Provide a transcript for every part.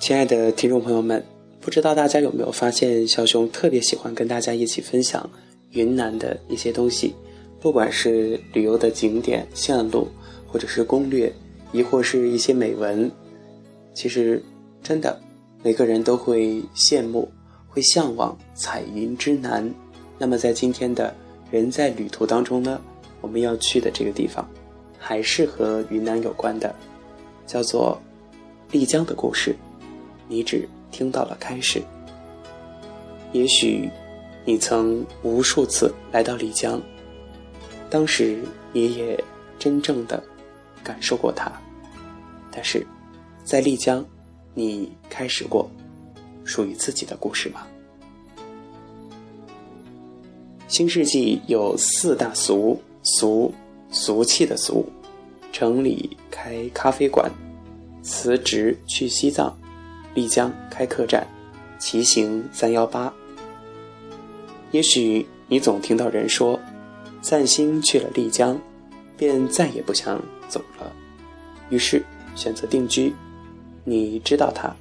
亲爱的听众朋友们，不知道大家有没有发现，小熊特别喜欢跟大家一起分享云南的一些东西，不管是旅游的景点线路，或者是攻略，亦或是一些美文。其实，真的，每个人都会羡慕、会向往彩云之南。那么，在今天的人在旅途当中呢，我们要去的这个地方，还是和云南有关的，叫做丽江的故事。你只听到了开始。也许你曾无数次来到丽江，当时你也真正的感受过它，但是，在丽江，你开始过属于自己的故事吗？新世纪有四大俗俗俗气的俗，城里开咖啡馆，辞职去西藏。丽江开客栈，骑行三幺八。也许你总听到人说，散心去了丽江，便再也不想走了，于是选择定居。你知道它，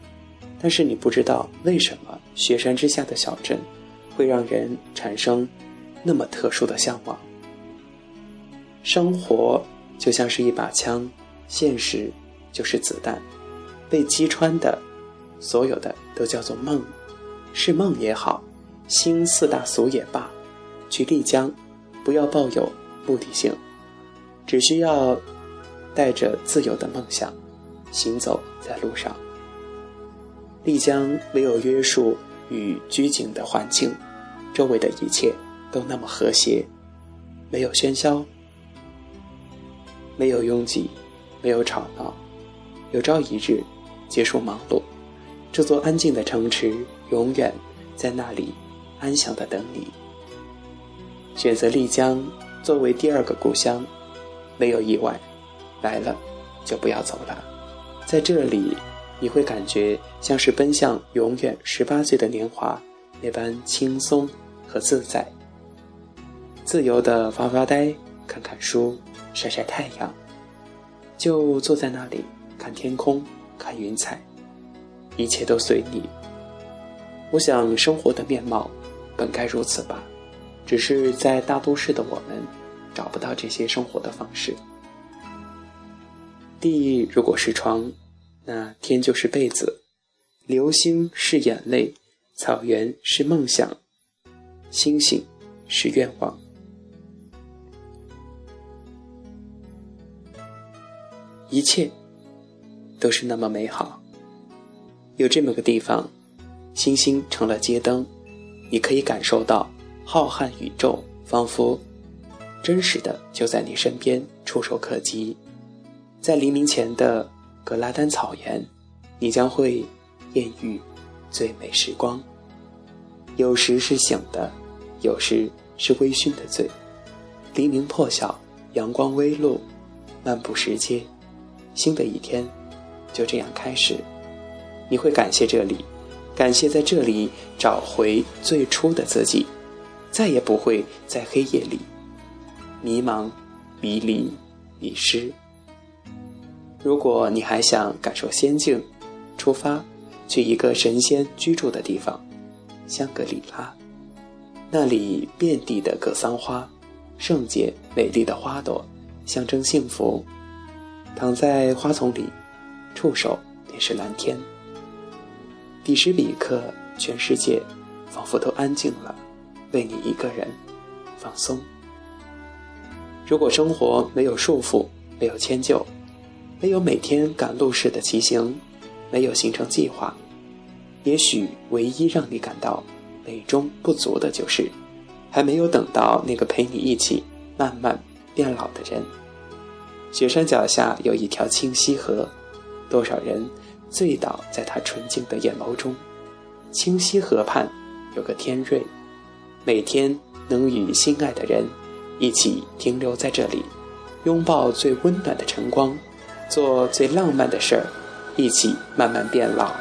但是你不知道为什么雪山之下的小镇会让人产生那么特殊的向往。生活就像是一把枪，现实就是子弹，被击穿的。所有的都叫做梦，是梦也好，心四大俗也罢，去丽江，不要抱有目的性，只需要带着自由的梦想，行走在路上。丽江没有约束与拘谨的环境，周围的一切都那么和谐，没有喧嚣，没有拥挤，没有吵闹，有朝一日结束忙碌。这座安静的城池永远在那里，安详的等你。选择丽江作为第二个故乡，没有意外，来了就不要走了。在这里，你会感觉像是奔向永远十八岁的年华那般轻松和自在，自由的发发呆、看看书、晒晒太阳，就坐在那里看天空、看云彩。一切都随你。我想，生活的面貌本该如此吧，只是在大都市的我们找不到这些生活的方式。地如果是床，那天就是被子；流星是眼泪，草原是梦想，星星是愿望，一切都是那么美好。有这么个地方，星星成了街灯，你可以感受到浩瀚宇宙仿佛真实的就在你身边，触手可及。在黎明前的格拉丹草原，你将会艳遇最美时光。有时是醒的，有时是微醺的醉。黎明破晓，阳光微露，漫步石阶，新的一天就这样开始。你会感谢这里，感谢在这里找回最初的自己，再也不会在黑夜里迷茫、迷离、迷失。如果你还想感受仙境，出发去一个神仙居住的地方——香格里拉，那里遍地的格桑花，圣洁美丽的花朵，象征幸福。躺在花丛里，触手便是蓝天。彼时彼刻，全世界仿佛都安静了，为你一个人放松。如果生活没有束缚，没有迁就，没有每天赶路式的骑行，没有行程计划，也许唯一让你感到美中不足的就是，还没有等到那个陪你一起慢慢变老的人。雪山脚下有一条清溪河，多少人？醉倒在他纯净的眼眸中，清溪河畔有个天瑞，每天能与心爱的人一起停留在这里，拥抱最温暖的晨光，做最浪漫的事儿，一起慢慢变老，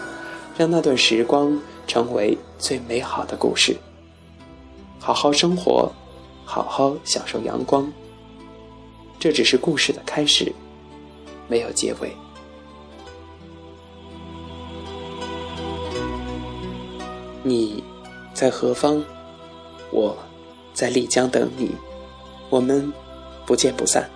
让那段时光成为最美好的故事。好好生活，好好享受阳光。这只是故事的开始，没有结尾。你在何方？我在丽江等你，我们不见不散。